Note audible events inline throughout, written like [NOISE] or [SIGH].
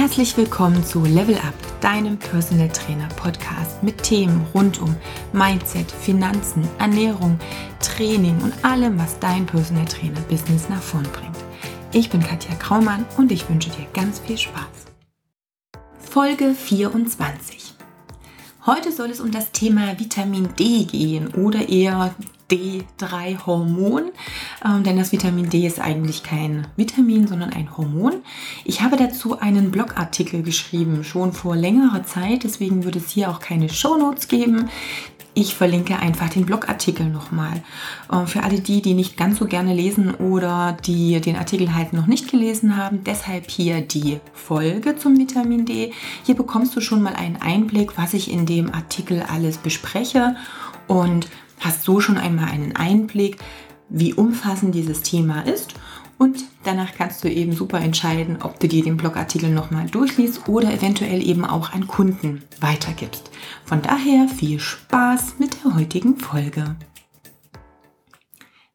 Herzlich willkommen zu Level Up, deinem Personal Trainer Podcast mit Themen rund um Mindset, Finanzen, Ernährung, Training und allem, was dein Personal Trainer Business nach vorn bringt. Ich bin Katja Kraumann und ich wünsche dir ganz viel Spaß. Folge 24. Heute soll es um das Thema Vitamin D gehen oder eher D3-Hormon, ähm, denn das Vitamin D ist eigentlich kein Vitamin, sondern ein Hormon. Ich habe dazu einen Blogartikel geschrieben, schon vor längerer Zeit, deswegen würde es hier auch keine Shownotes geben. Ich verlinke einfach den Blogartikel nochmal. Ähm, für alle die, die nicht ganz so gerne lesen oder die den Artikel halt noch nicht gelesen haben, deshalb hier die Folge zum Vitamin D. Hier bekommst du schon mal einen Einblick, was ich in dem Artikel alles bespreche und hast so schon einmal einen Einblick, wie umfassend dieses Thema ist und danach kannst du eben super entscheiden, ob du dir den Blogartikel nochmal durchliest oder eventuell eben auch an Kunden weitergibst. Von daher viel Spaß mit der heutigen Folge.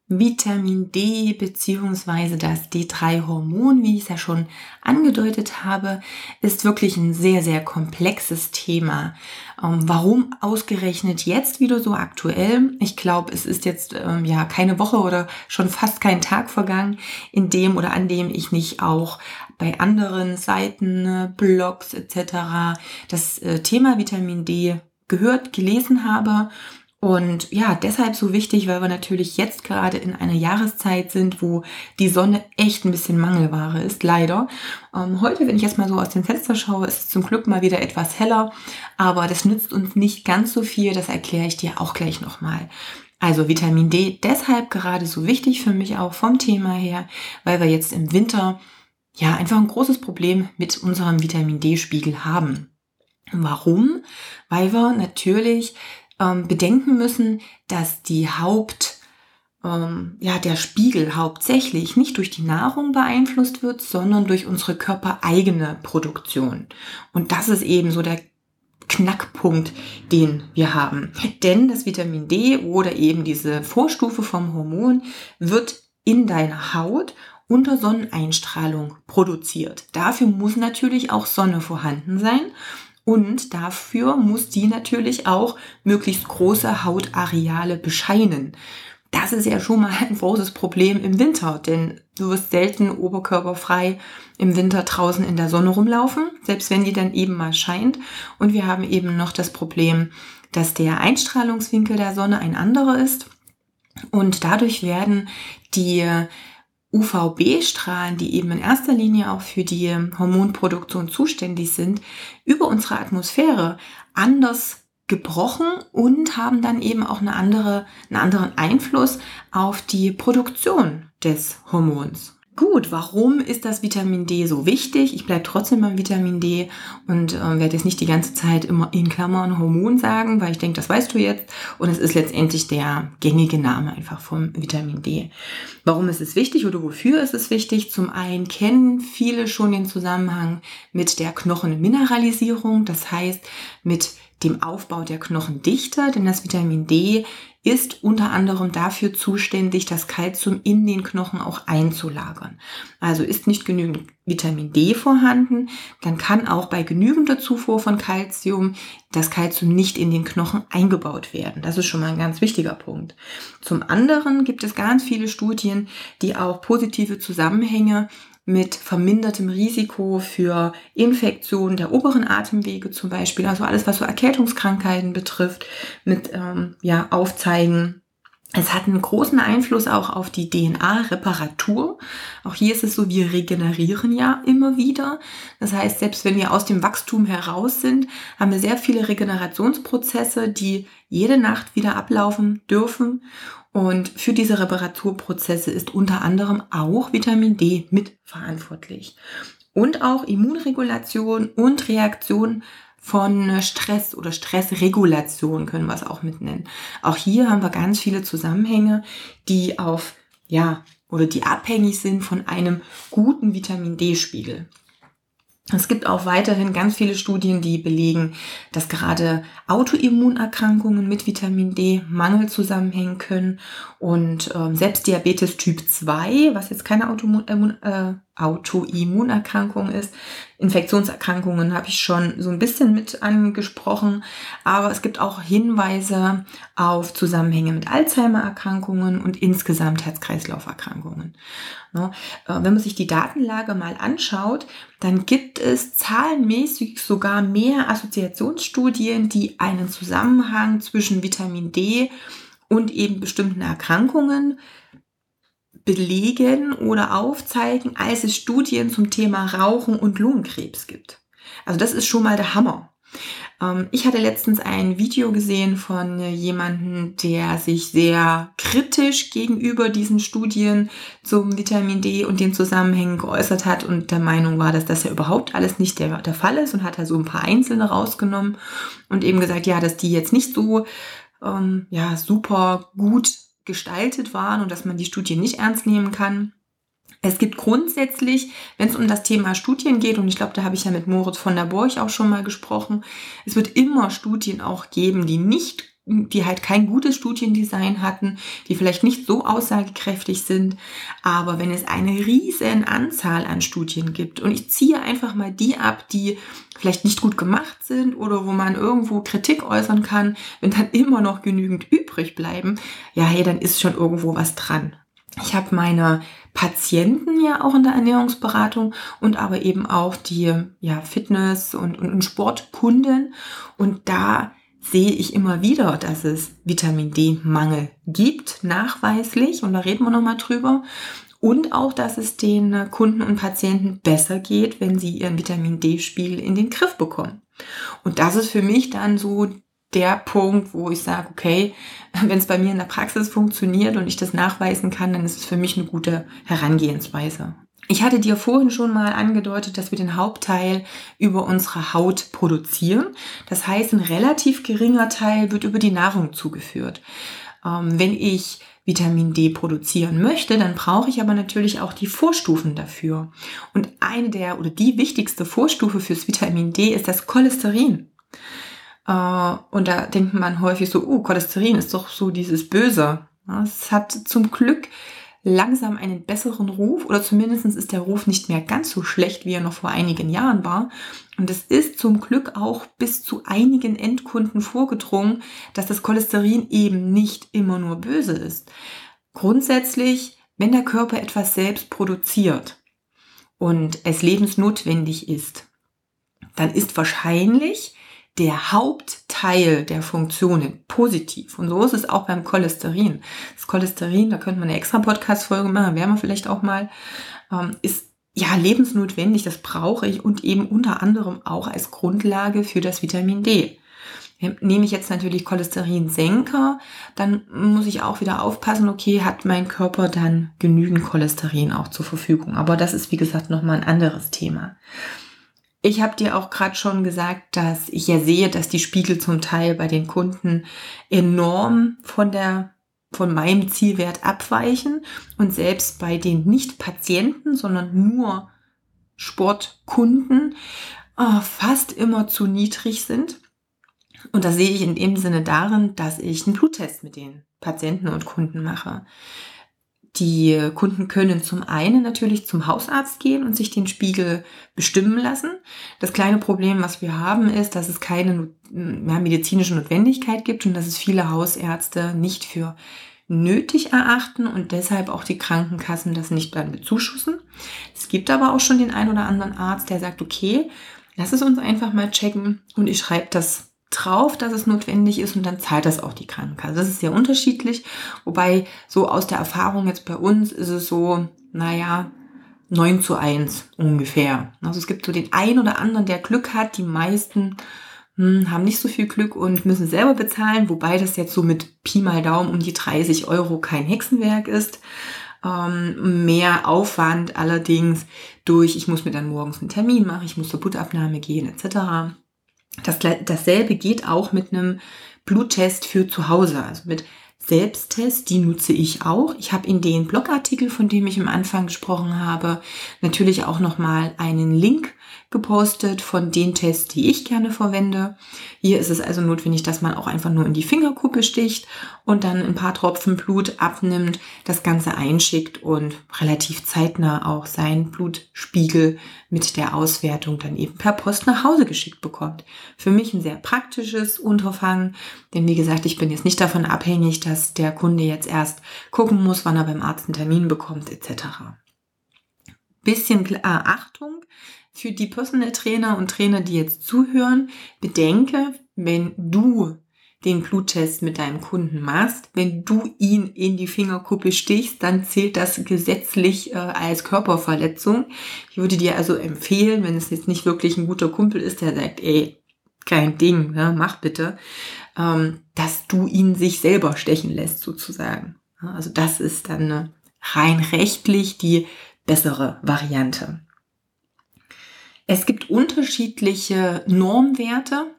Vitamin D bzw. das D3-Hormon, wie ich es ja schon angedeutet habe, ist wirklich ein sehr, sehr komplexes Thema. Ähm, warum ausgerechnet jetzt wieder so aktuell? Ich glaube, es ist jetzt ähm, ja keine Woche oder schon fast kein Tag vergangen, in dem oder an dem ich nicht auch bei anderen Seiten, Blogs etc. das äh, Thema Vitamin D gehört, gelesen habe und ja, deshalb so wichtig, weil wir natürlich jetzt gerade in einer Jahreszeit sind, wo die Sonne echt ein bisschen Mangelware ist, leider. Ähm, heute, wenn ich jetzt mal so aus dem Fenster schaue, ist es zum Glück mal wieder etwas heller, aber das nützt uns nicht ganz so viel, das erkläre ich dir auch gleich nochmal. Also Vitamin D deshalb gerade so wichtig für mich auch vom Thema her, weil wir jetzt im Winter ja einfach ein großes Problem mit unserem Vitamin D-Spiegel haben. Warum? Weil wir natürlich ähm, bedenken müssen, dass die Haupt, ähm, ja, der Spiegel hauptsächlich nicht durch die Nahrung beeinflusst wird, sondern durch unsere körpereigene Produktion. Und das ist eben so der Knackpunkt, den wir haben. Denn das Vitamin D oder eben diese Vorstufe vom Hormon wird in deiner Haut unter Sonneneinstrahlung produziert. Dafür muss natürlich auch Sonne vorhanden sein und dafür muss die natürlich auch möglichst große Hautareale bescheinen. Das ist ja schon mal ein großes Problem im Winter, denn du wirst selten oberkörperfrei im Winter draußen in der Sonne rumlaufen, selbst wenn die dann eben mal scheint. Und wir haben eben noch das Problem, dass der Einstrahlungswinkel der Sonne ein anderer ist. Und dadurch werden die UVB-Strahlen, die eben in erster Linie auch für die Hormonproduktion zuständig sind, über unsere Atmosphäre anders gebrochen und haben dann eben auch eine andere, einen anderen Einfluss auf die Produktion des Hormons. Gut, warum ist das Vitamin D so wichtig? Ich bleibe trotzdem beim Vitamin D und äh, werde jetzt nicht die ganze Zeit immer in Klammern Hormon sagen, weil ich denke, das weißt du jetzt. Und es ist letztendlich der gängige Name einfach vom Vitamin D. Warum ist es wichtig oder wofür ist es wichtig? Zum einen kennen viele schon den Zusammenhang mit der Knochenmineralisierung, das heißt mit dem Aufbau der Knochendichte, denn das Vitamin D ist unter anderem dafür zuständig, das Kalzium in den Knochen auch einzulagern. Also ist nicht genügend Vitamin D vorhanden, dann kann auch bei genügender Zufuhr von Kalzium das Kalzium nicht in den Knochen eingebaut werden. Das ist schon mal ein ganz wichtiger Punkt. Zum anderen gibt es ganz viele Studien, die auch positive Zusammenhänge mit vermindertem Risiko für Infektionen der oberen Atemwege zum Beispiel, also alles, was so Erkältungskrankheiten betrifft, mit ähm, ja, aufzeigen. Es hat einen großen Einfluss auch auf die DNA-Reparatur. Auch hier ist es so, wir regenerieren ja immer wieder. Das heißt, selbst wenn wir aus dem Wachstum heraus sind, haben wir sehr viele Regenerationsprozesse, die jede Nacht wieder ablaufen dürfen. Und für diese Reparaturprozesse ist unter anderem auch Vitamin D mitverantwortlich. Und auch Immunregulation und Reaktion von Stress oder Stressregulation können wir es auch mitnennen. Auch hier haben wir ganz viele Zusammenhänge, die auf, ja, oder die abhängig sind von einem guten Vitamin D-Spiegel. Es gibt auch weiterhin ganz viele Studien, die belegen, dass gerade Autoimmunerkrankungen mit Vitamin D Mangel zusammenhängen können. Und ähm, selbst Diabetes Typ 2, was jetzt keine Autoimmun, äh, Autoimmunerkrankung ist. Infektionserkrankungen habe ich schon so ein bisschen mit angesprochen, aber es gibt auch Hinweise auf Zusammenhänge mit Alzheimer-Erkrankungen und insgesamt Herz-Kreislauf-Erkrankungen. Ne? Äh, wenn man sich die Datenlage mal anschaut, dann gibt es zahlenmäßig sogar mehr Assoziationsstudien, die einen Zusammenhang zwischen Vitamin D und eben bestimmten Erkrankungen belegen oder aufzeigen, als es Studien zum Thema Rauchen und Lungenkrebs gibt. Also das ist schon mal der Hammer. Ähm, ich hatte letztens ein Video gesehen von jemandem, der sich sehr kritisch gegenüber diesen Studien zum Vitamin D und den Zusammenhängen geäußert hat und der Meinung war, dass das ja überhaupt alles nicht der, der Fall ist und hat da so ein paar einzelne rausgenommen und eben gesagt, ja, dass die jetzt nicht so ähm, ja, super gut gestaltet waren und dass man die Studien nicht ernst nehmen kann. Es gibt grundsätzlich, wenn es um das Thema Studien geht, und ich glaube, da habe ich ja mit Moritz von der Borch auch schon mal gesprochen, es wird immer Studien auch geben, die nicht die halt kein gutes Studiendesign hatten, die vielleicht nicht so aussagekräftig sind. Aber wenn es eine riesen Anzahl an Studien gibt und ich ziehe einfach mal die ab, die vielleicht nicht gut gemacht sind oder wo man irgendwo Kritik äußern kann, wenn dann immer noch genügend übrig bleiben, ja, hey, dann ist schon irgendwo was dran. Ich habe meine Patienten ja auch in der Ernährungsberatung und aber eben auch die ja, Fitness- und, und Sportkunden. Und da sehe ich immer wieder, dass es Vitamin D-Mangel gibt, nachweislich, und da reden wir nochmal drüber. Und auch, dass es den Kunden und Patienten besser geht, wenn sie ihren Vitamin D-Spiegel in den Griff bekommen. Und das ist für mich dann so der Punkt, wo ich sage, okay, [LAUGHS] wenn es bei mir in der Praxis funktioniert und ich das nachweisen kann, dann ist es für mich eine gute Herangehensweise. Ich hatte dir vorhin schon mal angedeutet, dass wir den Hauptteil über unsere Haut produzieren. Das heißt, ein relativ geringer Teil wird über die Nahrung zugeführt. Ähm, wenn ich Vitamin D produzieren möchte, dann brauche ich aber natürlich auch die Vorstufen dafür. Und eine der oder die wichtigste Vorstufe fürs Vitamin D ist das Cholesterin. Äh, und da denkt man häufig so, oh, Cholesterin ist doch so dieses Böse. Es hat zum Glück langsam einen besseren Ruf oder zumindest ist der Ruf nicht mehr ganz so schlecht, wie er noch vor einigen Jahren war. Und es ist zum Glück auch bis zu einigen Endkunden vorgedrungen, dass das Cholesterin eben nicht immer nur böse ist. Grundsätzlich, wenn der Körper etwas selbst produziert und es lebensnotwendig ist, dann ist wahrscheinlich der Hauptteil der Funktionen positiv. Und so ist es auch beim Cholesterin. Das Cholesterin, da könnte man eine extra Podcast-Folge machen, werden wir vielleicht auch mal, ähm, ist ja lebensnotwendig, das brauche ich und eben unter anderem auch als Grundlage für das Vitamin D. Nehme ich jetzt natürlich Cholesterinsenker, dann muss ich auch wieder aufpassen, okay, hat mein Körper dann genügend Cholesterin auch zur Verfügung. Aber das ist, wie gesagt, nochmal ein anderes Thema. Ich habe dir auch gerade schon gesagt, dass ich ja sehe, dass die Spiegel zum Teil bei den Kunden enorm von der von meinem Zielwert abweichen und selbst bei den nicht Patienten, sondern nur Sportkunden oh, fast immer zu niedrig sind. Und das sehe ich in dem Sinne darin, dass ich einen Bluttest mit den Patienten und Kunden mache. Die Kunden können zum einen natürlich zum Hausarzt gehen und sich den Spiegel bestimmen lassen. Das kleine Problem, was wir haben, ist, dass es keine ja, medizinische Notwendigkeit gibt und dass es viele Hausärzte nicht für nötig erachten und deshalb auch die Krankenkassen das nicht dann bezuschussen. Es gibt aber auch schon den ein oder anderen Arzt, der sagt, okay, lass es uns einfach mal checken und ich schreibe das drauf, dass es notwendig ist und dann zahlt das auch die Krankenkasse. Das ist sehr unterschiedlich, wobei so aus der Erfahrung jetzt bei uns ist es so, naja, 9 zu 1 ungefähr. Also es gibt so den einen oder anderen, der Glück hat, die meisten hm, haben nicht so viel Glück und müssen selber bezahlen, wobei das jetzt so mit Pi mal Daumen um die 30 Euro kein Hexenwerk ist. Ähm, mehr Aufwand allerdings durch, ich muss mir dann morgens einen Termin machen, ich muss zur Blutabnahme gehen etc. Das, dasselbe geht auch mit einem Bluttest für zu Hause, also mit Selbsttest, die nutze ich auch. Ich habe in den Blogartikel, von dem ich am Anfang gesprochen habe, natürlich auch nochmal einen Link gepostet von den Tests, die ich gerne verwende. Hier ist es also notwendig, dass man auch einfach nur in die Fingerkuppe sticht und dann ein paar Tropfen Blut abnimmt, das Ganze einschickt und relativ zeitnah auch seinen Blutspiegel mit der Auswertung dann eben per Post nach Hause geschickt bekommt. Für mich ein sehr praktisches Unterfangen, denn wie gesagt, ich bin jetzt nicht davon abhängig, dass der Kunde jetzt erst gucken muss, wann er beim Arzt einen Termin bekommt etc. Bisschen äh, Achtung, für die Personal Trainer und Trainer, die jetzt zuhören, bedenke, wenn du den Bluttest mit deinem Kunden machst, wenn du ihn in die Fingerkuppe stichst, dann zählt das gesetzlich äh, als Körperverletzung. Ich würde dir also empfehlen, wenn es jetzt nicht wirklich ein guter Kumpel ist, der sagt, ey, kein Ding, ne, mach bitte, ähm, dass du ihn sich selber stechen lässt sozusagen. Also das ist dann äh, rein rechtlich die bessere Variante. Es gibt unterschiedliche Normwerte,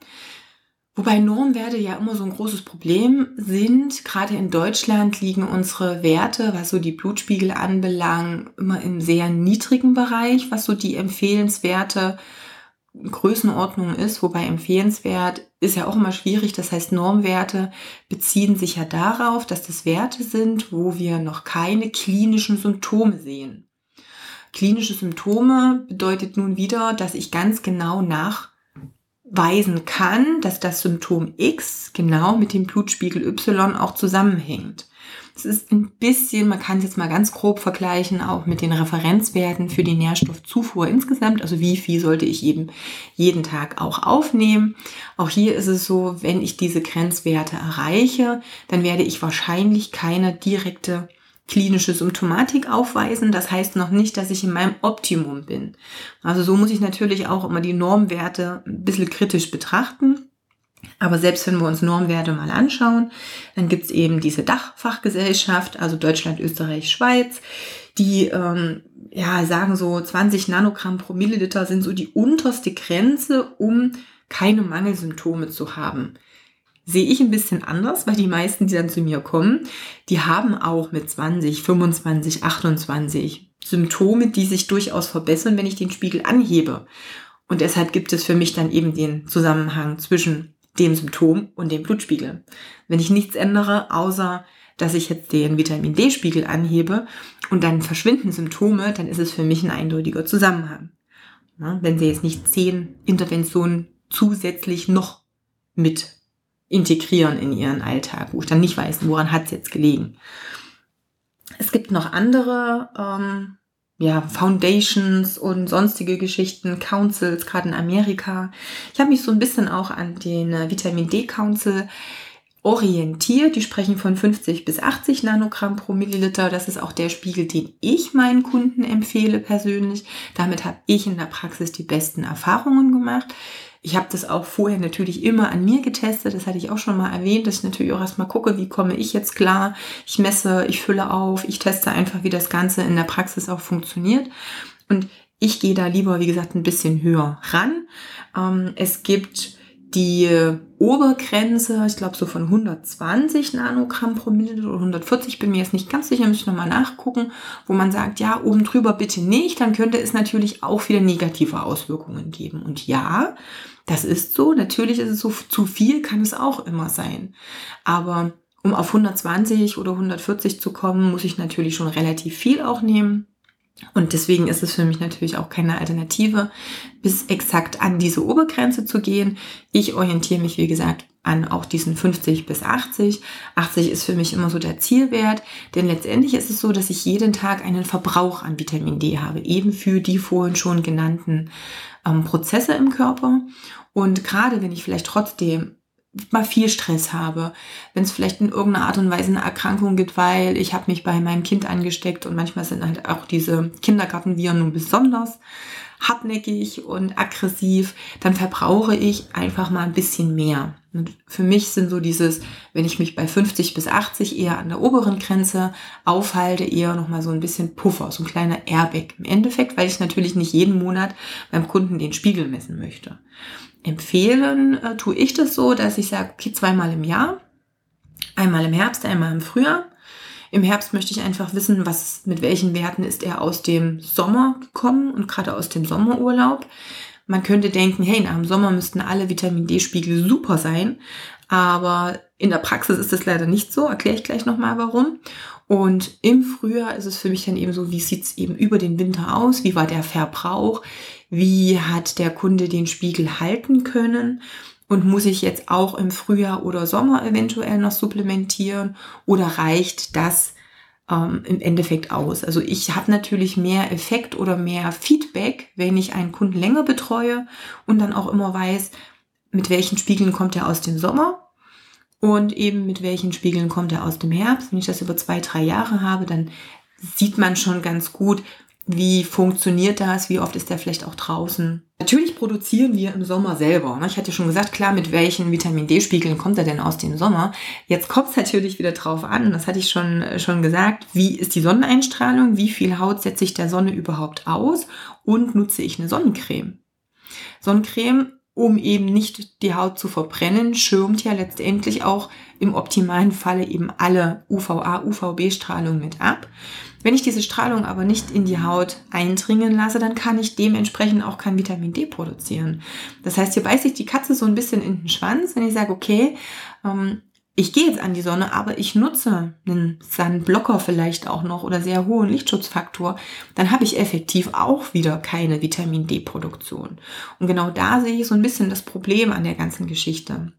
wobei Normwerte ja immer so ein großes Problem sind. Gerade in Deutschland liegen unsere Werte, was so die Blutspiegel anbelangt, immer im sehr niedrigen Bereich, was so die empfehlenswerte Größenordnung ist, wobei empfehlenswert ist ja auch immer schwierig. Das heißt, Normwerte beziehen sich ja darauf, dass das Werte sind, wo wir noch keine klinischen Symptome sehen. Klinische Symptome bedeutet nun wieder, dass ich ganz genau nachweisen kann, dass das Symptom X genau mit dem Blutspiegel Y auch zusammenhängt. Es ist ein bisschen, man kann es jetzt mal ganz grob vergleichen, auch mit den Referenzwerten für die Nährstoffzufuhr insgesamt. Also wie viel sollte ich jeden, jeden Tag auch aufnehmen. Auch hier ist es so, wenn ich diese Grenzwerte erreiche, dann werde ich wahrscheinlich keine direkte klinische Symptomatik aufweisen. Das heißt noch nicht, dass ich in meinem Optimum bin. Also so muss ich natürlich auch immer die Normwerte ein bisschen kritisch betrachten. Aber selbst wenn wir uns Normwerte mal anschauen, dann gibt es eben diese Dachfachgesellschaft, also Deutschland, Österreich, Schweiz, die ähm, ja sagen so 20 Nanogramm pro Milliliter sind so die unterste Grenze, um keine Mangelsymptome zu haben sehe ich ein bisschen anders, weil die meisten, die dann zu mir kommen, die haben auch mit 20, 25, 28 Symptome, die sich durchaus verbessern, wenn ich den Spiegel anhebe. Und deshalb gibt es für mich dann eben den Zusammenhang zwischen dem Symptom und dem Blutspiegel. Wenn ich nichts ändere, außer dass ich jetzt den Vitamin D-Spiegel anhebe und dann verschwinden Symptome, dann ist es für mich ein eindeutiger Zusammenhang. wenn Sie jetzt nicht zehn Interventionen zusätzlich noch mit integrieren in ihren Alltag, wo ich dann nicht weiß, woran hat es jetzt gelegen. Es gibt noch andere ähm, ja, Foundations und sonstige Geschichten, Councils, gerade in Amerika. Ich habe mich so ein bisschen auch an den äh, Vitamin D Council orientiert. Die sprechen von 50 bis 80 Nanogramm pro Milliliter. Das ist auch der Spiegel, den ich meinen Kunden empfehle persönlich. Damit habe ich in der Praxis die besten Erfahrungen gemacht. Ich habe das auch vorher natürlich immer an mir getestet. Das hatte ich auch schon mal erwähnt, dass ich natürlich auch erstmal gucke, wie komme ich jetzt klar. Ich messe, ich fülle auf, ich teste einfach, wie das Ganze in der Praxis auch funktioniert. Und ich gehe da lieber, wie gesagt, ein bisschen höher ran. Ähm, es gibt die Obergrenze, ich glaube so von 120 Nanogramm pro Milliliter oder 140, bin mir jetzt nicht ganz sicher, muss ich nochmal nachgucken, wo man sagt, ja, oben drüber bitte nicht, dann könnte es natürlich auch wieder negative Auswirkungen geben. Und ja, das ist so, natürlich ist es so, zu viel kann es auch immer sein. Aber um auf 120 oder 140 zu kommen, muss ich natürlich schon relativ viel auch nehmen. Und deswegen ist es für mich natürlich auch keine Alternative, bis exakt an diese Obergrenze zu gehen. Ich orientiere mich, wie gesagt, an auch diesen 50 bis 80. 80 ist für mich immer so der Zielwert, denn letztendlich ist es so, dass ich jeden Tag einen Verbrauch an Vitamin D habe, eben für die vorhin schon genannten ähm, Prozesse im Körper. Und gerade wenn ich vielleicht trotzdem mal viel Stress habe, wenn es vielleicht in irgendeiner Art und Weise eine Erkrankung gibt, weil ich habe mich bei meinem Kind angesteckt und manchmal sind halt auch diese Kindergartenviren nun besonders hartnäckig und aggressiv, dann verbrauche ich einfach mal ein bisschen mehr. Und für mich sind so dieses, wenn ich mich bei 50 bis 80 eher an der oberen Grenze aufhalte, eher nochmal so ein bisschen Puffer, so ein kleiner Airbag. Im Endeffekt, weil ich natürlich nicht jeden Monat beim Kunden den Spiegel messen möchte empfehlen, äh, tue ich das so, dass ich sage, okay, zweimal im Jahr Einmal im Herbst, einmal im Frühjahr. Im Herbst möchte ich einfach wissen, was, mit welchen Werten ist er aus dem Sommer gekommen und gerade aus dem Sommerurlaub. Man könnte denken, hey, nach dem Sommer müssten alle Vitamin D-Spiegel super sein. Aber in der Praxis ist das leider nicht so. Erkläre ich gleich nochmal warum. Und im Frühjahr ist es für mich dann eben so, wie sieht es eben über den Winter aus? Wie war der Verbrauch? Wie hat der Kunde den Spiegel halten können? Und muss ich jetzt auch im Frühjahr oder Sommer eventuell noch supplementieren? Oder reicht das ähm, im Endeffekt aus? Also ich habe natürlich mehr Effekt oder mehr Feedback, wenn ich einen Kunden länger betreue und dann auch immer weiß, mit welchen Spiegeln kommt er aus dem Sommer und eben mit welchen Spiegeln kommt er aus dem Herbst. Wenn ich das über zwei, drei Jahre habe, dann sieht man schon ganz gut, wie funktioniert das, wie oft ist der vielleicht auch draußen. Natürlich produzieren wir im Sommer selber. Ne? Ich hatte schon gesagt, klar, mit welchen Vitamin D-Spiegeln kommt er denn aus dem Sommer? Jetzt kommt es natürlich wieder drauf an, das hatte ich schon, schon gesagt, wie ist die Sonneneinstrahlung, wie viel Haut setze ich der Sonne überhaupt aus und nutze ich eine Sonnencreme. Sonnencreme um eben nicht die Haut zu verbrennen, schirmt ja letztendlich auch im optimalen Falle eben alle UVA, UVB-Strahlung mit ab. Wenn ich diese Strahlung aber nicht in die Haut eindringen lasse, dann kann ich dementsprechend auch kein Vitamin D produzieren. Das heißt, hier beißt sich die Katze so ein bisschen in den Schwanz, wenn ich sage, okay, ähm, ich gehe jetzt an die Sonne, aber ich nutze einen Sonnenblocker vielleicht auch noch oder sehr hohen Lichtschutzfaktor, dann habe ich effektiv auch wieder keine Vitamin D-Produktion. Und genau da sehe ich so ein bisschen das Problem an der ganzen Geschichte.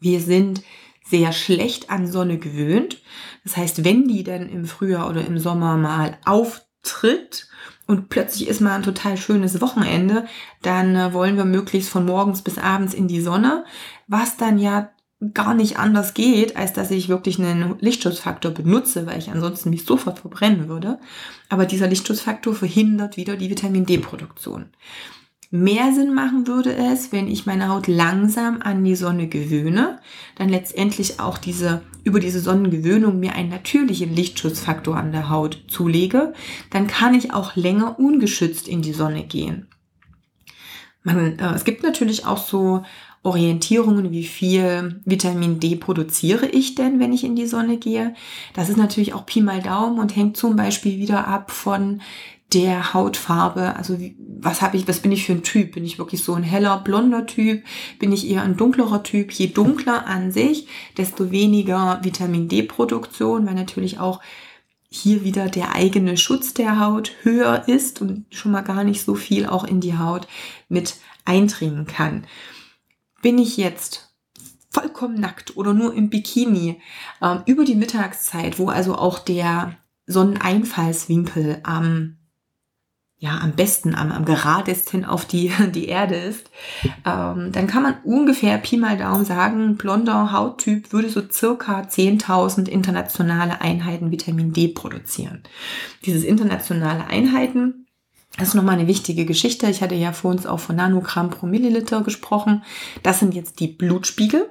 Wir sind sehr schlecht an Sonne gewöhnt. Das heißt, wenn die dann im Frühjahr oder im Sommer mal auftritt und plötzlich ist mal ein total schönes Wochenende, dann äh, wollen wir möglichst von morgens bis abends in die Sonne, was dann ja gar nicht anders geht, als dass ich wirklich einen Lichtschutzfaktor benutze, weil ich ansonsten mich sofort verbrennen würde. Aber dieser Lichtschutzfaktor verhindert wieder die Vitamin D-Produktion. Mehr Sinn machen würde es, wenn ich meine Haut langsam an die Sonne gewöhne, dann letztendlich auch diese, über diese Sonnengewöhnung mir einen natürlichen Lichtschutzfaktor an der Haut zulege, dann kann ich auch länger ungeschützt in die Sonne gehen. Man, äh, es gibt natürlich auch so Orientierungen, wie viel Vitamin D produziere ich denn, wenn ich in die Sonne gehe. Das ist natürlich auch Pi mal Daumen und hängt zum Beispiel wieder ab von der Hautfarbe. Also was habe ich, was bin ich für ein Typ? Bin ich wirklich so ein heller blonder Typ? Bin ich eher ein dunklerer Typ? Je dunkler an sich, desto weniger Vitamin D Produktion, weil natürlich auch hier wieder der eigene Schutz der Haut höher ist und schon mal gar nicht so viel auch in die Haut mit eindringen kann bin ich jetzt vollkommen nackt oder nur im Bikini ähm, über die Mittagszeit, wo also auch der Sonneneinfallswinkel am ja, am besten, am, am geradesten auf die, [LAUGHS] die Erde ist, ähm, dann kann man ungefähr Pi mal Daumen sagen, blonder Hauttyp würde so circa 10.000 internationale Einheiten Vitamin D produzieren. Dieses internationale Einheiten das ist nochmal eine wichtige Geschichte. Ich hatte ja vor uns auch von Nanogramm pro Milliliter gesprochen. Das sind jetzt die Blutspiegel.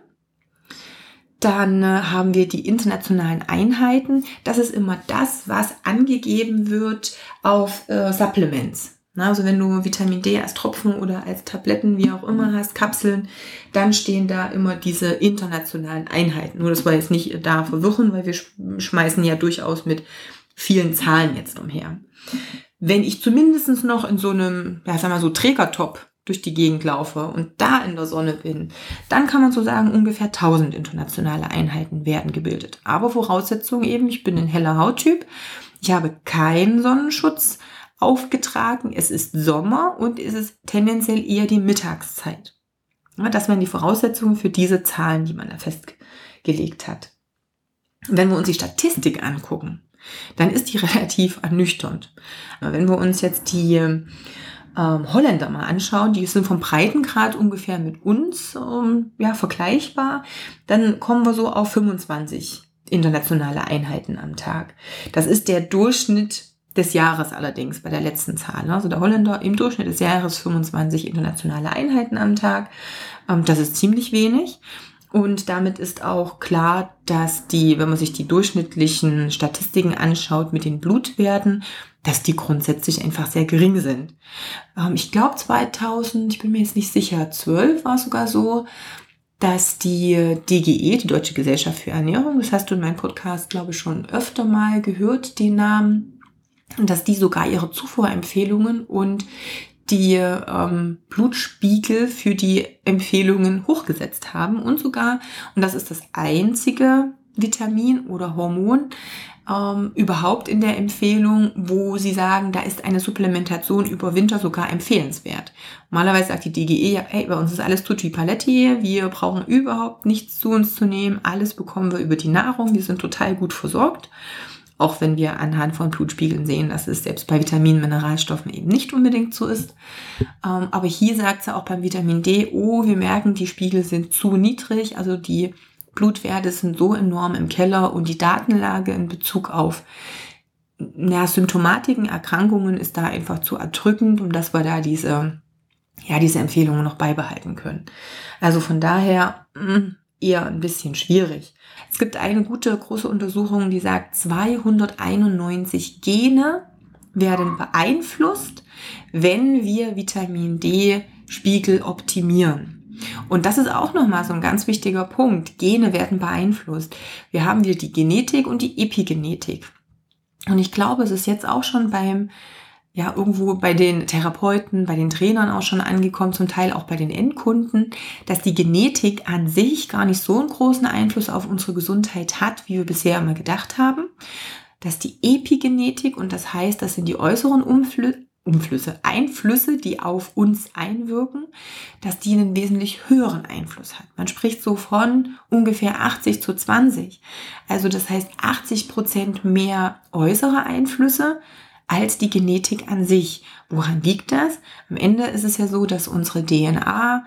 Dann äh, haben wir die internationalen Einheiten. Das ist immer das, was angegeben wird auf äh, Supplements. Na, also wenn du Vitamin D als Tropfen oder als Tabletten, wie auch immer hast, Kapseln, dann stehen da immer diese internationalen Einheiten. Nur das war jetzt nicht da verwirren, weil wir schmeißen ja durchaus mit vielen Zahlen jetzt umher wenn ich zumindest noch in so einem, ja, sag mal so Trägertop durch die Gegend laufe und da in der Sonne bin, dann kann man so sagen, ungefähr 1000 internationale Einheiten werden gebildet. Aber Voraussetzung eben, ich bin ein heller Hauttyp, ich habe keinen Sonnenschutz aufgetragen, es ist Sommer und es ist tendenziell eher die Mittagszeit. Das wären die Voraussetzungen für diese Zahlen, die man da festgelegt hat. Wenn wir uns die Statistik angucken, dann ist die [LAUGHS] relativ ernüchternd. Wenn wir uns jetzt die ähm, Holländer mal anschauen, die sind vom Breitengrad ungefähr mit uns ähm, ja, vergleichbar, dann kommen wir so auf 25 internationale Einheiten am Tag. Das ist der Durchschnitt des Jahres allerdings bei der letzten Zahl. Also der Holländer im Durchschnitt des Jahres 25 internationale Einheiten am Tag. Ähm, das ist ziemlich wenig. Und damit ist auch klar, dass die, wenn man sich die durchschnittlichen Statistiken anschaut mit den Blutwerten, dass die grundsätzlich einfach sehr gering sind. Ähm, ich glaube 2000, ich bin mir jetzt nicht sicher, 12 war sogar so, dass die DGE, die Deutsche Gesellschaft für Ernährung, das hast du in meinem Podcast, glaube ich, schon öfter mal gehört, den Namen, dass die sogar ihre Zufuhrempfehlungen und die ähm, Blutspiegel für die Empfehlungen hochgesetzt haben und sogar, und das ist das einzige Vitamin oder Hormon ähm, überhaupt in der Empfehlung, wo sie sagen, da ist eine Supplementation über Winter sogar empfehlenswert. Normalerweise sagt die DGE, ja, hey, bei uns ist alles tutti paletti, wir brauchen überhaupt nichts zu uns zu nehmen, alles bekommen wir über die Nahrung, wir sind total gut versorgt. Auch wenn wir anhand von Blutspiegeln sehen, dass es selbst bei Vitaminen, Mineralstoffen eben nicht unbedingt so ist. Ähm, aber hier sagt sie auch beim Vitamin D, oh, wir merken, die Spiegel sind zu niedrig, also die Blutwerte sind so enorm im Keller und die Datenlage in Bezug auf na, Symptomatiken, Erkrankungen ist da einfach zu erdrückend, um dass wir da diese, ja, diese Empfehlungen noch beibehalten können. Also von daher mh, hm, eher ein bisschen schwierig. Es gibt eine gute große Untersuchung, die sagt, 291 Gene werden beeinflusst, wenn wir Vitamin D Spiegel optimieren. Und das ist auch nochmal so ein ganz wichtiger Punkt. Gene werden beeinflusst. Wir haben hier die Genetik und die Epigenetik. Und ich glaube, es ist jetzt auch schon beim ja irgendwo bei den Therapeuten, bei den Trainern auch schon angekommen, zum Teil auch bei den Endkunden, dass die Genetik an sich gar nicht so einen großen Einfluss auf unsere Gesundheit hat, wie wir bisher immer gedacht haben. Dass die Epigenetik, und das heißt, das sind die äußeren Umflü Umflüsse, Einflüsse, die auf uns einwirken, dass die einen wesentlich höheren Einfluss hat. Man spricht so von ungefähr 80 zu 20. Also das heißt 80 Prozent mehr äußere Einflüsse als die Genetik an sich. Woran liegt das? Am Ende ist es ja so, dass unsere DNA,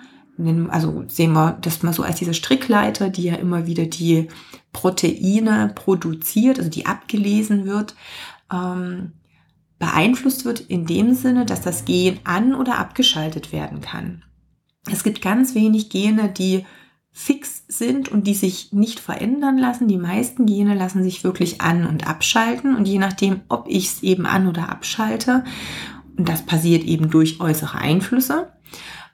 also sehen wir das mal so als diese Strickleiter, die ja immer wieder die Proteine produziert, also die abgelesen wird, ähm, beeinflusst wird in dem Sinne, dass das Gen an- oder abgeschaltet werden kann. Es gibt ganz wenig Gene, die fix sind und die sich nicht verändern lassen. Die meisten Gene lassen sich wirklich an- und abschalten und je nachdem, ob ich es eben an- oder abschalte, und das passiert eben durch äußere Einflüsse,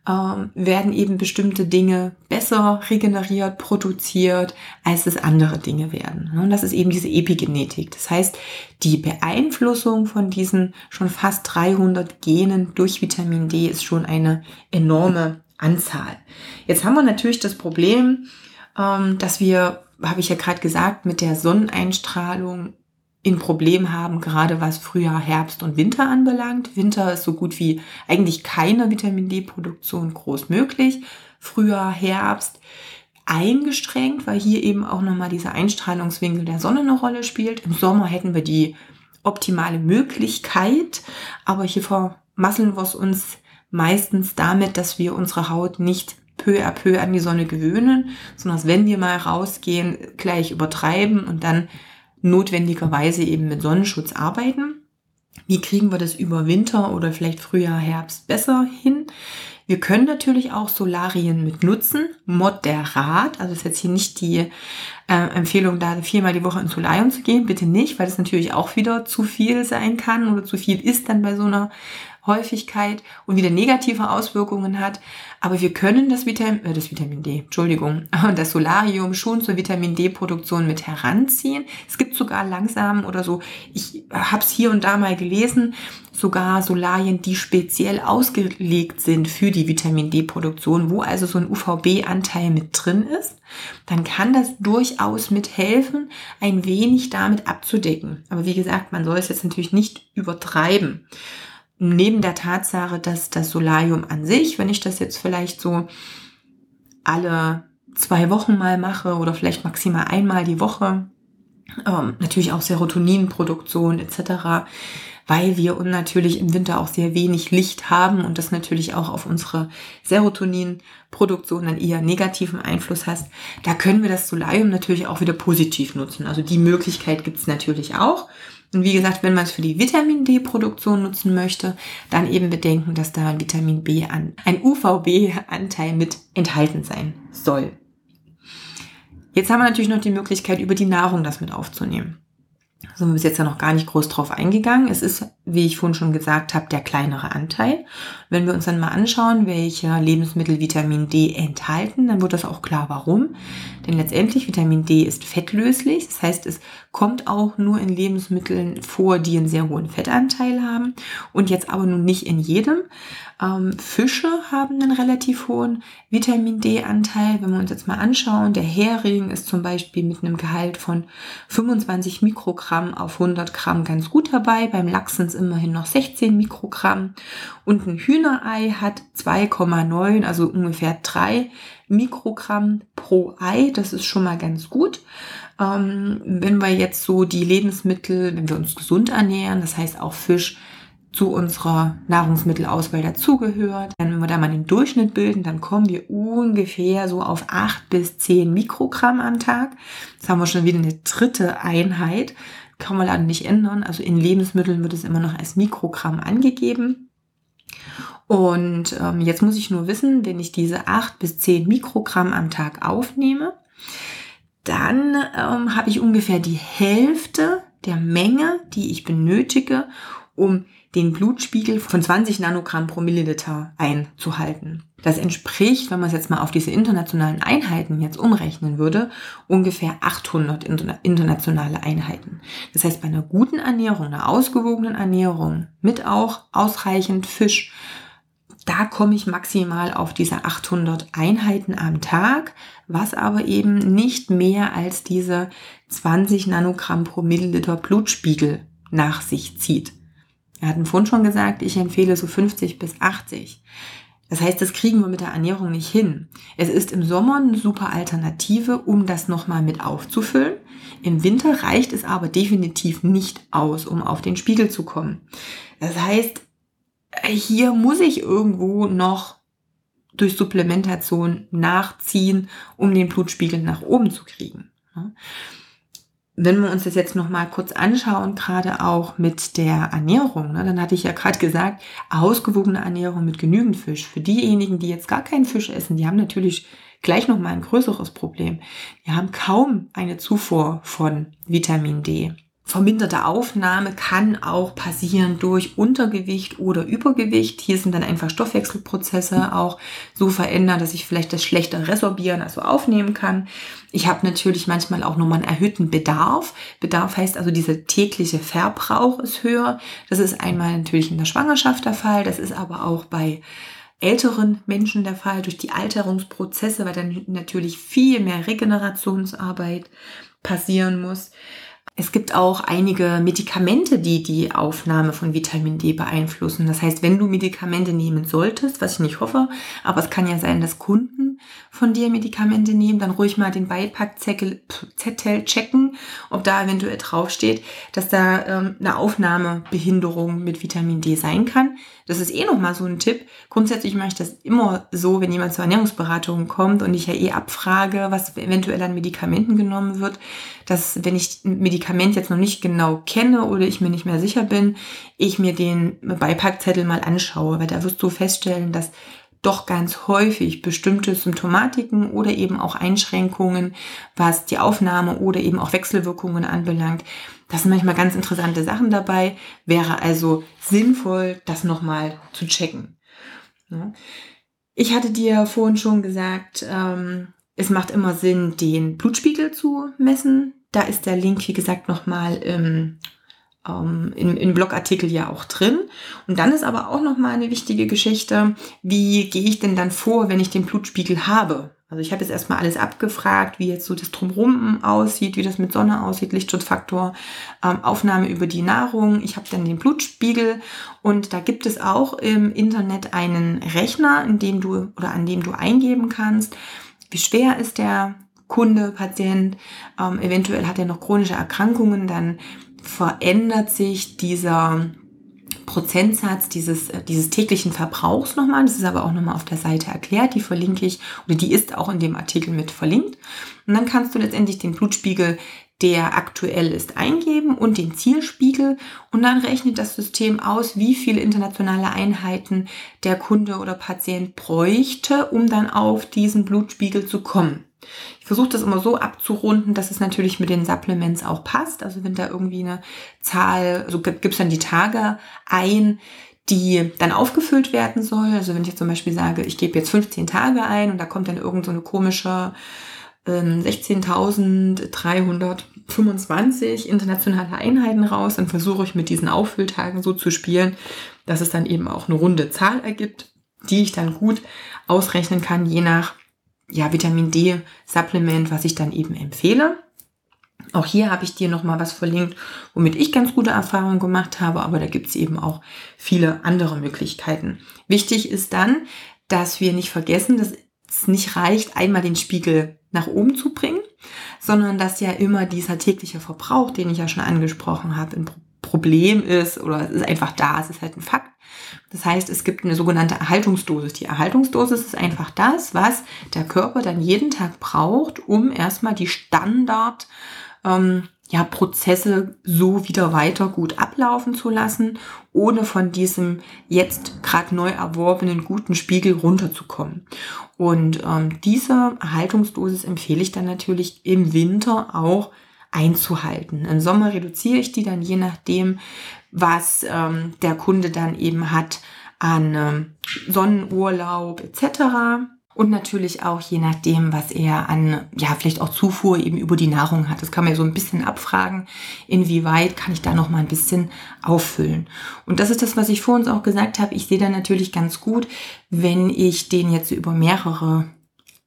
ähm, werden eben bestimmte Dinge besser regeneriert, produziert, als es andere Dinge werden. Und das ist eben diese Epigenetik. Das heißt, die Beeinflussung von diesen schon fast 300 Genen durch Vitamin D ist schon eine enorme Anzahl. Jetzt haben wir natürlich das Problem, ähm, dass wir, habe ich ja gerade gesagt, mit der Sonneneinstrahlung in Problem haben, gerade was Frühjahr, Herbst und Winter anbelangt. Winter ist so gut wie eigentlich keine Vitamin D-Produktion groß möglich. Frühjahr, Herbst eingeschränkt, weil hier eben auch nochmal dieser Einstrahlungswinkel der Sonne eine Rolle spielt. Im Sommer hätten wir die optimale Möglichkeit, aber hier vermasseln wir es uns meistens damit, dass wir unsere Haut nicht peu à peu an die Sonne gewöhnen, sondern dass wenn wir mal rausgehen, gleich übertreiben und dann notwendigerweise eben mit Sonnenschutz arbeiten. Wie kriegen wir das über Winter oder vielleicht Frühjahr, Herbst besser hin? Wir können natürlich auch Solarien mit nutzen, moderat. Also ist jetzt hier nicht die äh, Empfehlung, da viermal die Woche ins Solarium zu gehen. Bitte nicht, weil das natürlich auch wieder zu viel sein kann oder zu viel ist dann bei so einer Häufigkeit und wieder negative Auswirkungen hat. Aber wir können das Vitamin, äh, das Vitamin D, Entschuldigung, [LAUGHS] das Solarium schon zur Vitamin D-Produktion mit heranziehen. Es gibt sogar langsam oder so, ich habe es hier und da mal gelesen, sogar Solarien, die speziell ausgelegt sind für die Vitamin D-Produktion, wo also so ein UVB-Anteil mit drin ist. Dann kann das durchaus mithelfen, ein wenig damit abzudecken. Aber wie gesagt, man soll es jetzt natürlich nicht übertreiben neben der Tatsache, dass das Solarium an sich, wenn ich das jetzt vielleicht so alle zwei Wochen mal mache oder vielleicht maximal einmal die Woche, ähm, natürlich auch Serotoninproduktion etc., weil wir natürlich im Winter auch sehr wenig Licht haben und das natürlich auch auf unsere Serotoninproduktion dann eher negativen Einfluss hat, da können wir das Solarium natürlich auch wieder positiv nutzen. Also die Möglichkeit gibt es natürlich auch. Und wie gesagt, wenn man es für die Vitamin D-Produktion nutzen möchte, dann eben bedenken, dass da ein Vitamin B an, ein UVB-Anteil mit enthalten sein soll. Jetzt haben wir natürlich noch die Möglichkeit, über die Nahrung das mit aufzunehmen. Da sind wir bis jetzt ja noch gar nicht groß drauf eingegangen. Es ist, wie ich vorhin schon gesagt habe, der kleinere Anteil. Wenn wir uns dann mal anschauen, welche Lebensmittel Vitamin D enthalten, dann wird das auch klar, warum. Denn letztendlich Vitamin D ist fettlöslich. Das heißt, es kommt auch nur in Lebensmitteln vor, die einen sehr hohen Fettanteil haben und jetzt aber nun nicht in jedem. Ähm, Fische haben einen relativ hohen Vitamin D-Anteil. Wenn wir uns jetzt mal anschauen, der Hering ist zum Beispiel mit einem Gehalt von 25 Mikrogramm auf 100 Gramm ganz gut dabei. Beim Lachs sind es immerhin noch 16 Mikrogramm. Und ein Hühnerei hat 2,9, also ungefähr 3 Mikrogramm pro Ei. Das ist schon mal ganz gut. Ähm, wenn wir jetzt so die Lebensmittel, wenn wir uns gesund ernähren, das heißt auch Fisch, zu unserer Nahrungsmittelauswahl dazugehört. Wenn wir da mal den Durchschnitt bilden, dann kommen wir ungefähr so auf acht bis zehn Mikrogramm am Tag. Das haben wir schon wieder eine dritte Einheit. Kann man leider nicht ändern. Also in Lebensmitteln wird es immer noch als Mikrogramm angegeben. Und ähm, jetzt muss ich nur wissen, wenn ich diese acht bis zehn Mikrogramm am Tag aufnehme, dann ähm, habe ich ungefähr die Hälfte der Menge, die ich benötige, um den Blutspiegel von 20 Nanogramm pro Milliliter einzuhalten. Das entspricht, wenn man es jetzt mal auf diese internationalen Einheiten jetzt umrechnen würde, ungefähr 800 internationale Einheiten. Das heißt, bei einer guten Ernährung, einer ausgewogenen Ernährung mit auch ausreichend Fisch, da komme ich maximal auf diese 800 Einheiten am Tag, was aber eben nicht mehr als diese 20 Nanogramm pro Milliliter Blutspiegel nach sich zieht. Wir hatten vorhin schon gesagt, ich empfehle so 50 bis 80. Das heißt, das kriegen wir mit der Ernährung nicht hin. Es ist im Sommer eine super Alternative, um das nochmal mit aufzufüllen. Im Winter reicht es aber definitiv nicht aus, um auf den Spiegel zu kommen. Das heißt, hier muss ich irgendwo noch durch Supplementation nachziehen, um den Blutspiegel nach oben zu kriegen wenn wir uns das jetzt noch mal kurz anschauen, gerade auch mit der Ernährung, ne, dann hatte ich ja gerade gesagt, ausgewogene Ernährung mit genügend Fisch. Für diejenigen, die jetzt gar keinen Fisch essen, die haben natürlich gleich noch mal ein größeres Problem. Die haben kaum eine Zufuhr von Vitamin D. Verminderte Aufnahme kann auch passieren durch Untergewicht oder Übergewicht. Hier sind dann einfach Stoffwechselprozesse auch so verändert, dass ich vielleicht das schlechter resorbieren, also aufnehmen kann. Ich habe natürlich manchmal auch nochmal einen erhöhten Bedarf. Bedarf heißt also, dieser tägliche Verbrauch ist höher. Das ist einmal natürlich in der Schwangerschaft der Fall. Das ist aber auch bei älteren Menschen der Fall durch die Alterungsprozesse, weil dann natürlich viel mehr Regenerationsarbeit passieren muss. Es gibt auch einige Medikamente, die die Aufnahme von Vitamin D beeinflussen. Das heißt, wenn du Medikamente nehmen solltest, was ich nicht hoffe, aber es kann ja sein, dass Kunden von dir Medikamente nehmen, dann ruhig mal den Beipackzettel checken, ob da eventuell draufsteht, dass da ähm, eine Aufnahmebehinderung mit Vitamin D sein kann. Das ist eh nochmal so ein Tipp. Grundsätzlich mache ich das immer so, wenn jemand zur Ernährungsberatung kommt und ich ja eh abfrage, was eventuell an Medikamenten genommen wird, dass wenn ich ein Medikament jetzt noch nicht genau kenne oder ich mir nicht mehr sicher bin, ich mir den Beipackzettel mal anschaue, weil da wirst du feststellen, dass doch ganz häufig bestimmte Symptomatiken oder eben auch Einschränkungen, was die Aufnahme oder eben auch Wechselwirkungen anbelangt. Das sind manchmal ganz interessante Sachen dabei. Wäre also sinnvoll, das nochmal zu checken. Ich hatte dir vorhin schon gesagt, ähm, es macht immer Sinn, den Blutspiegel zu messen. Da ist der Link, wie gesagt, nochmal im ähm, im, im Blogartikel ja auch drin. Und dann ist aber auch nochmal eine wichtige Geschichte, wie gehe ich denn dann vor, wenn ich den Blutspiegel habe? Also ich habe jetzt erstmal alles abgefragt, wie jetzt so das Drumherum aussieht, wie das mit Sonne aussieht, Lichtschutzfaktor, ähm, Aufnahme über die Nahrung. Ich habe dann den Blutspiegel und da gibt es auch im Internet einen Rechner, in dem du oder an dem du eingeben kannst, wie schwer ist der Kunde, Patient, ähm, eventuell hat er noch chronische Erkrankungen, dann verändert sich dieser Prozentsatz dieses, äh, dieses täglichen Verbrauchs nochmal. Das ist aber auch nochmal auf der Seite erklärt. Die verlinke ich oder die ist auch in dem Artikel mit verlinkt. Und dann kannst du letztendlich den Blutspiegel der aktuell ist, eingeben und den Zielspiegel und dann rechnet das System aus, wie viele internationale Einheiten der Kunde oder Patient bräuchte, um dann auf diesen Blutspiegel zu kommen. Ich versuche das immer so abzurunden, dass es natürlich mit den Supplements auch passt. Also wenn da irgendwie eine Zahl, also gibt es dann die Tage ein, die dann aufgefüllt werden soll. Also wenn ich jetzt zum Beispiel sage, ich gebe jetzt 15 Tage ein und da kommt dann irgend so eine komische 16.325 ähm, internationale Einheiten raus. Dann versuche ich mit diesen Auffülltagen so zu spielen, dass es dann eben auch eine runde Zahl ergibt, die ich dann gut ausrechnen kann, je nach ja, Vitamin D Supplement, was ich dann eben empfehle. Auch hier habe ich dir nochmal was verlinkt, womit ich ganz gute Erfahrungen gemacht habe, aber da gibt es eben auch viele andere Möglichkeiten. Wichtig ist dann, dass wir nicht vergessen, dass es nicht reicht, einmal den Spiegel nach oben zu bringen, sondern dass ja immer dieser tägliche Verbrauch, den ich ja schon angesprochen habe, ein Problem ist oder es ist einfach da, es ist halt ein Fakt. Das heißt, es gibt eine sogenannte Erhaltungsdosis. Die Erhaltungsdosis ist einfach das, was der Körper dann jeden Tag braucht, um erstmal die Standard ähm, ja, Prozesse so wieder weiter gut ablaufen zu lassen, ohne von diesem jetzt gerade neu erworbenen guten Spiegel runterzukommen. Und ähm, diese Erhaltungsdosis empfehle ich dann natürlich im Winter auch einzuhalten. Im Sommer reduziere ich die dann je nachdem, was ähm, der Kunde dann eben hat an ähm, Sonnenurlaub etc. Und natürlich auch je nachdem, was er an, ja, vielleicht auch Zufuhr eben über die Nahrung hat. Das kann man ja so ein bisschen abfragen, inwieweit kann ich da noch mal ein bisschen auffüllen. Und das ist das, was ich vor uns auch gesagt habe. Ich sehe da natürlich ganz gut, wenn ich den jetzt über mehrere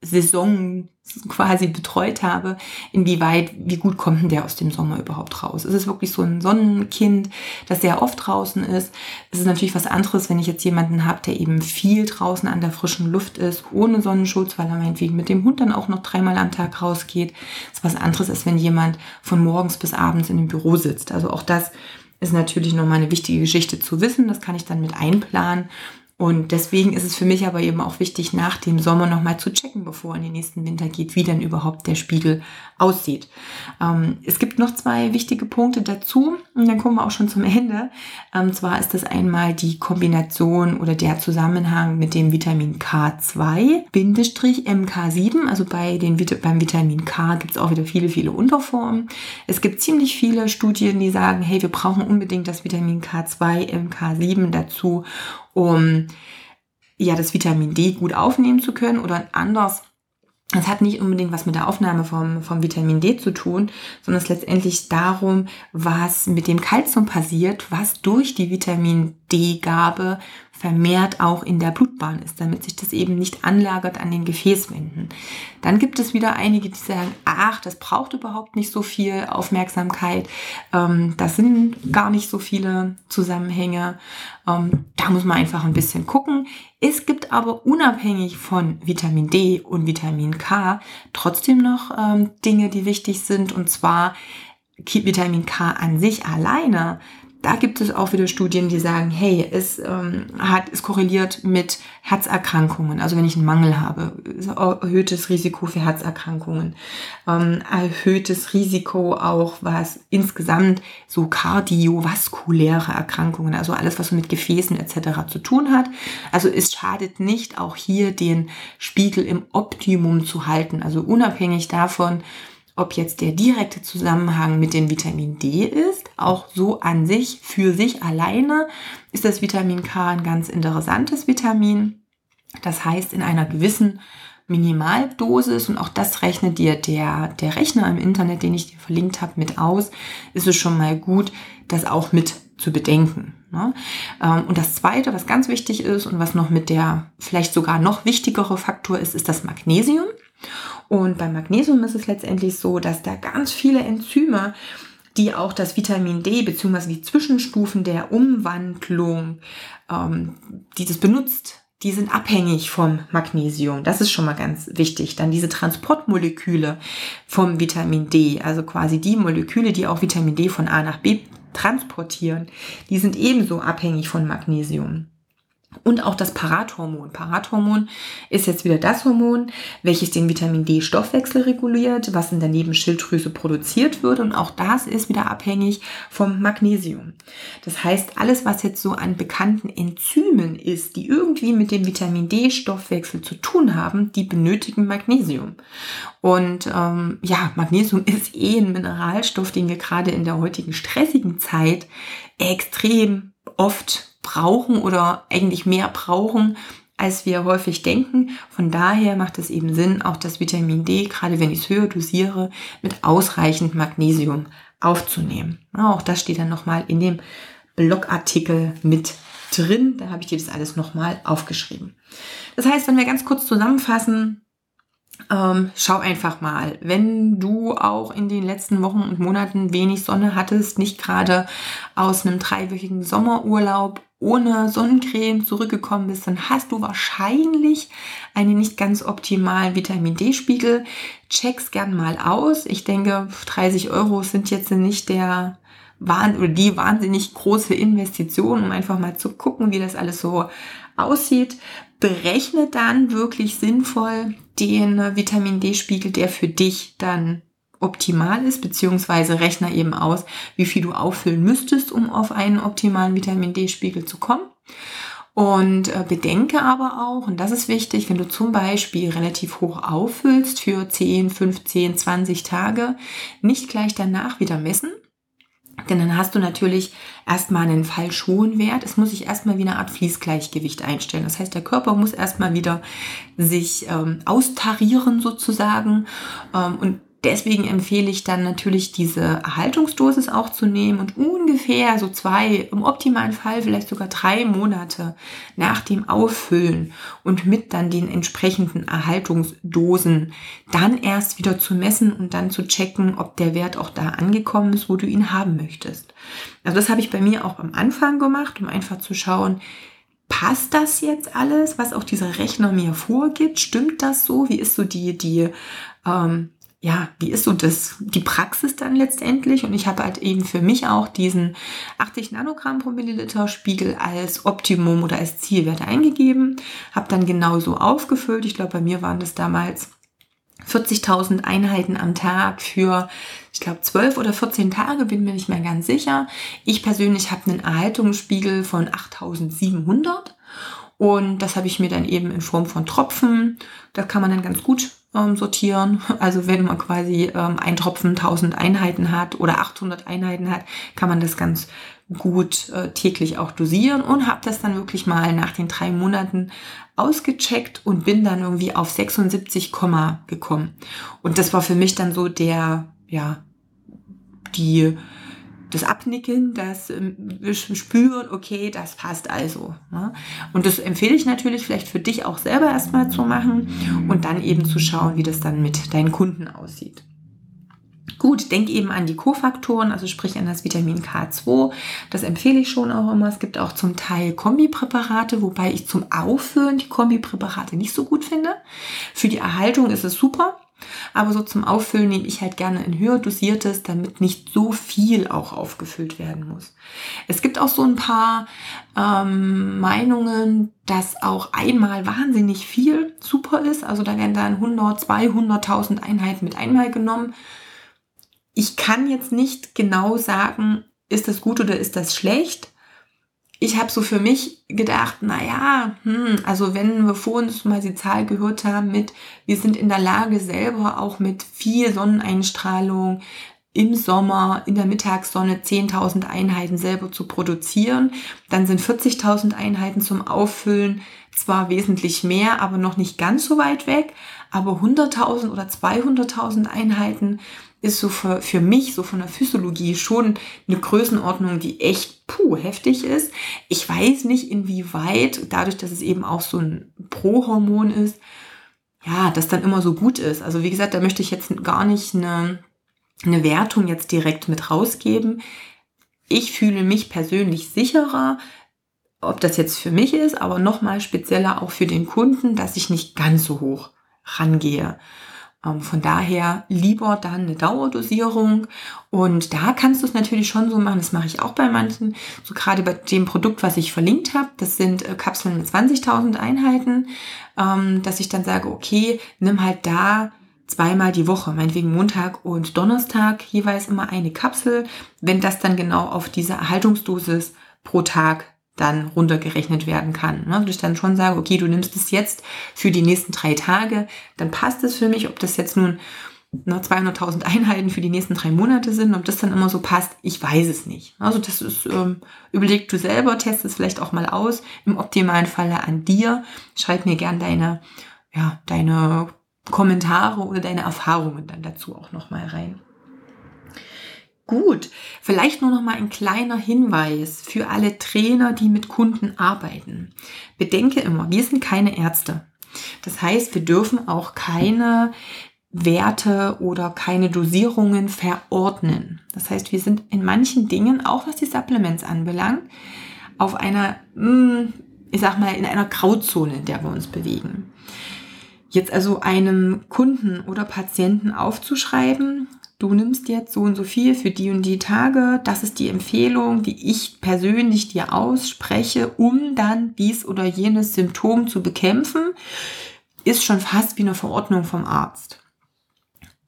Saison quasi betreut habe, inwieweit, wie gut kommt denn der aus dem Sommer überhaupt raus? Ist es wirklich so ein Sonnenkind, das sehr oft draußen ist? Es ist natürlich was anderes, wenn ich jetzt jemanden habe, der eben viel draußen an der frischen Luft ist, ohne Sonnenschutz, weil er meinetwegen mit dem Hund dann auch noch dreimal am Tag rausgeht. Das ist was anderes, als wenn jemand von morgens bis abends in dem Büro sitzt. Also auch das ist natürlich nochmal eine wichtige Geschichte zu wissen. Das kann ich dann mit einplanen und deswegen ist es für mich aber eben auch wichtig, nach dem Sommer nochmal zu checken, bevor in den nächsten Winter geht, wie denn überhaupt der Spiegel aussieht. Ähm, es gibt noch zwei wichtige Punkte dazu und dann kommen wir auch schon zum Ende. Ähm, zwar ist das einmal die Kombination oder der Zusammenhang mit dem Vitamin K2 Bindestrich MK7. Also bei den, beim Vitamin K gibt es auch wieder viele, viele Unterformen. Es gibt ziemlich viele Studien, die sagen, hey, wir brauchen unbedingt das Vitamin K2 MK7 dazu, um ja das Vitamin D gut aufnehmen zu können oder anders. Es hat nicht unbedingt was mit der Aufnahme vom, vom Vitamin D zu tun, sondern es letztendlich darum, was mit dem Kalzium passiert, was durch die Vitamin D-Gabe vermehrt auch in der Blutbahn ist, damit sich das eben nicht anlagert an den Gefäßwänden. Dann gibt es wieder einige, die sagen, ach, das braucht überhaupt nicht so viel Aufmerksamkeit, ähm, das sind gar nicht so viele Zusammenhänge, ähm, da muss man einfach ein bisschen gucken. Es gibt aber unabhängig von Vitamin D und Vitamin K trotzdem noch ähm, Dinge, die wichtig sind, und zwar Vitamin K an sich alleine da gibt es auch wieder Studien, die sagen, hey, es ähm, hat, es korreliert mit Herzerkrankungen. Also wenn ich einen Mangel habe, erhöhtes Risiko für Herzerkrankungen, ähm, erhöhtes Risiko auch, was insgesamt so kardiovaskuläre Erkrankungen, also alles, was mit Gefäßen etc. zu tun hat. Also es schadet nicht, auch hier den Spiegel im Optimum zu halten. Also unabhängig davon, ob jetzt der direkte Zusammenhang mit dem Vitamin D ist, auch so an sich, für sich alleine, ist das Vitamin K ein ganz interessantes Vitamin. Das heißt, in einer gewissen Minimaldosis, und auch das rechnet dir der, der Rechner im Internet, den ich dir verlinkt habe, mit aus, ist es schon mal gut, das auch mit zu bedenken. Ne? Ähm, und das Zweite, was ganz wichtig ist und was noch mit der vielleicht sogar noch wichtigere Faktor ist, ist das Magnesium. Und beim Magnesium ist es letztendlich so, dass da ganz viele Enzyme, die auch das Vitamin D bzw. die Zwischenstufen der Umwandlung, ähm, die das benutzt, die sind abhängig vom Magnesium. Das ist schon mal ganz wichtig. Dann diese Transportmoleküle vom Vitamin D, also quasi die Moleküle, die auch Vitamin D von A nach B transportieren, die sind ebenso abhängig von Magnesium. Und auch das Parathormon. Parathormon ist jetzt wieder das Hormon, welches den Vitamin D-Stoffwechsel reguliert, was in der Nebenschilddrüse produziert wird. Und auch das ist wieder abhängig vom Magnesium. Das heißt, alles, was jetzt so an bekannten Enzymen ist, die irgendwie mit dem Vitamin D-Stoffwechsel zu tun haben, die benötigen Magnesium. Und ähm, ja, Magnesium [LAUGHS] ist eh ein Mineralstoff, den wir gerade in der heutigen stressigen Zeit extrem oft brauchen oder eigentlich mehr brauchen, als wir häufig denken. Von daher macht es eben Sinn, auch das Vitamin D, gerade wenn ich es höher dosiere, mit ausreichend Magnesium aufzunehmen. auch das steht dann nochmal in dem Blogartikel mit drin. Da habe ich dir das alles nochmal aufgeschrieben. Das heißt, wenn wir ganz kurz zusammenfassen, ähm, schau einfach mal, wenn du auch in den letzten Wochen und Monaten wenig Sonne hattest, nicht gerade aus einem dreiwöchigen Sommerurlaub ohne Sonnencreme zurückgekommen bist, dann hast du wahrscheinlich einen nicht ganz optimalen Vitamin D-Spiegel. Check's gern mal aus. Ich denke, 30 Euro sind jetzt nicht der oder die wahnsinnig große Investition, um einfach mal zu gucken, wie das alles so aussieht. Berechne dann wirklich sinnvoll den Vitamin D-Spiegel, der für dich dann optimal ist, beziehungsweise rechne eben aus, wie viel du auffüllen müsstest, um auf einen optimalen Vitamin D-Spiegel zu kommen. Und äh, bedenke aber auch, und das ist wichtig, wenn du zum Beispiel relativ hoch auffüllst für 10, 15, 20 Tage, nicht gleich danach wieder messen, denn dann hast du natürlich erstmal einen falsch hohen Wert. Es muss sich erstmal wie eine Art Fließgleichgewicht einstellen. Das heißt, der Körper muss erstmal wieder sich ähm, austarieren sozusagen. Ähm, und Deswegen empfehle ich dann natürlich diese Erhaltungsdosis auch zu nehmen und ungefähr so zwei, im optimalen Fall vielleicht sogar drei Monate nach dem Auffüllen und mit dann den entsprechenden Erhaltungsdosen dann erst wieder zu messen und dann zu checken, ob der Wert auch da angekommen ist, wo du ihn haben möchtest. Also das habe ich bei mir auch am Anfang gemacht, um einfach zu schauen, passt das jetzt alles, was auch dieser Rechner mir vorgibt? Stimmt das so? Wie ist so die, die ähm, ja, wie ist so das, die Praxis dann letztendlich? Und ich habe halt eben für mich auch diesen 80 Nanogramm pro Milliliter Spiegel als Optimum oder als Zielwert eingegeben, habe dann genauso aufgefüllt. Ich glaube, bei mir waren das damals 40.000 Einheiten am Tag für, ich glaube, 12 oder 14 Tage, bin mir nicht mehr ganz sicher. Ich persönlich habe einen Erhaltungsspiegel von 8.700 und das habe ich mir dann eben in Form von Tropfen, da kann man dann ganz gut ähm, sortieren. [LAUGHS] Also wenn man quasi ähm, ein Tropfen 1000 Einheiten hat oder 800 Einheiten hat, kann man das ganz gut äh, täglich auch dosieren und habe das dann wirklich mal nach den drei Monaten ausgecheckt und bin dann irgendwie auf 76, gekommen. Und das war für mich dann so der, ja, die das Abnicken, das ähm, Spüren, okay, das passt also. Ne? Und das empfehle ich natürlich vielleicht für dich auch selber erstmal zu machen und dann eben zu schauen, wie das dann mit deinen Kunden aussieht. Gut, denk eben an die Kofaktoren, also sprich an das Vitamin K2. Das empfehle ich schon auch immer. Es gibt auch zum Teil Kombipräparate, wobei ich zum Auffüllen die Kombipräparate nicht so gut finde. Für die Erhaltung ist es super. Aber so zum Auffüllen nehme ich halt gerne ein höher dosiertes, damit nicht so viel auch aufgefüllt werden muss. Es gibt auch so ein paar ähm, Meinungen, dass auch einmal wahnsinnig viel super ist. Also da werden dann 100, 200.000 Einheiten mit einmal genommen. Ich kann jetzt nicht genau sagen, ist das gut oder ist das schlecht ich habe so für mich gedacht, naja, hm, also wenn wir vor uns mal die Zahl gehört haben mit, wir sind in der Lage selber auch mit viel Sonneneinstrahlung im Sommer in der Mittagssonne 10.000 Einheiten selber zu produzieren, dann sind 40.000 Einheiten zum Auffüllen zwar wesentlich mehr, aber noch nicht ganz so weit weg, aber 100.000 oder 200.000 Einheiten ist so für, für mich, so von der Physiologie, schon eine Größenordnung, die echt puh, heftig ist. Ich weiß nicht, inwieweit, dadurch, dass es eben auch so ein Prohormon ist, ja, das dann immer so gut ist. Also wie gesagt, da möchte ich jetzt gar nicht eine, eine Wertung jetzt direkt mit rausgeben. Ich fühle mich persönlich sicherer, ob das jetzt für mich ist, aber nochmal spezieller auch für den Kunden, dass ich nicht ganz so hoch rangehe. Ähm, von daher lieber dann eine Dauerdosierung. Und da kannst du es natürlich schon so machen, das mache ich auch bei manchen, so gerade bei dem Produkt, was ich verlinkt habe, das sind äh, Kapseln mit 20.000 Einheiten, ähm, dass ich dann sage, okay, nimm halt da zweimal die Woche, meinetwegen Montag und Donnerstag jeweils immer eine Kapsel, wenn das dann genau auf diese Erhaltungsdosis pro Tag dann runtergerechnet werden kann. Ne? Dass ich dann schon sage, okay, du nimmst es jetzt für die nächsten drei Tage, dann passt es für mich, ob das jetzt nun 200.000 Einheiten für die nächsten drei Monate sind, ob das dann immer so passt, ich weiß es nicht. Also das ist, ähm, überleg du selber, test es vielleicht auch mal aus, im optimalen Falle an dir. Schreib mir gern deine, ja, deine Kommentare oder deine Erfahrungen dann dazu auch nochmal rein. Gut, vielleicht nur noch mal ein kleiner Hinweis für alle Trainer, die mit Kunden arbeiten. Bedenke immer, wir sind keine Ärzte. Das heißt, wir dürfen auch keine Werte oder keine Dosierungen verordnen. Das heißt, wir sind in manchen Dingen, auch was die Supplements anbelangt, auf einer, hm, ich sag mal, in einer Grauzone, in der wir uns bewegen. Jetzt also einem Kunden oder Patienten aufzuschreiben, du nimmst jetzt so und so viel für die und die Tage, das ist die Empfehlung, die ich persönlich dir ausspreche, um dann dies oder jenes Symptom zu bekämpfen, ist schon fast wie eine Verordnung vom Arzt.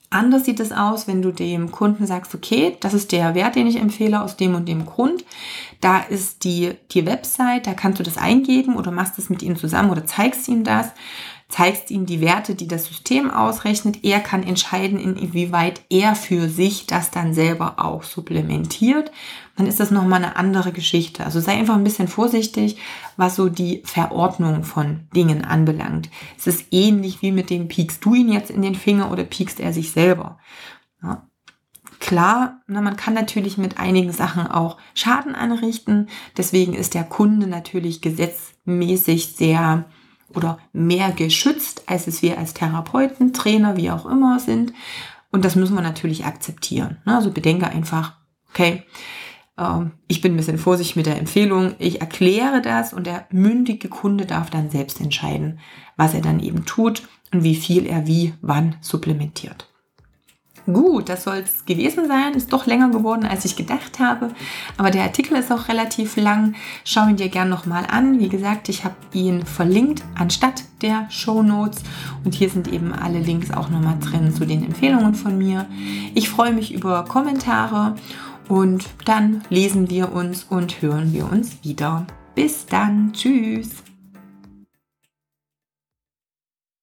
Anders sieht es aus, wenn du dem Kunden sagst, okay, das ist der Wert, den ich empfehle aus dem und dem Grund. Da ist die, die Website, da kannst du das eingeben oder machst es mit ihm zusammen oder zeigst ihm das zeigst ihm die Werte, die das System ausrechnet. Er kann entscheiden, inwieweit er für sich das dann selber auch supplementiert. Dann ist das nochmal eine andere Geschichte. Also sei einfach ein bisschen vorsichtig, was so die Verordnung von Dingen anbelangt. Es ist ähnlich wie mit dem piekst du ihn jetzt in den Finger oder piekst er sich selber. Ja. Klar, man kann natürlich mit einigen Sachen auch Schaden anrichten. Deswegen ist der Kunde natürlich gesetzmäßig sehr oder mehr geschützt, als es wir als Therapeuten, Trainer, wie auch immer sind. Und das müssen wir natürlich akzeptieren. Ne? Also bedenke einfach, okay, ähm, ich bin ein bisschen vorsichtig mit der Empfehlung, ich erkläre das und der mündige Kunde darf dann selbst entscheiden, was er dann eben tut und wie viel er wie wann supplementiert. Gut, das soll es gewesen sein. Ist doch länger geworden, als ich gedacht habe. Aber der Artikel ist auch relativ lang. Schau ihn dir gern nochmal an. Wie gesagt, ich habe ihn verlinkt anstatt der Show Notes. Und hier sind eben alle Links auch nochmal drin zu den Empfehlungen von mir. Ich freue mich über Kommentare und dann lesen wir uns und hören wir uns wieder. Bis dann. Tschüss.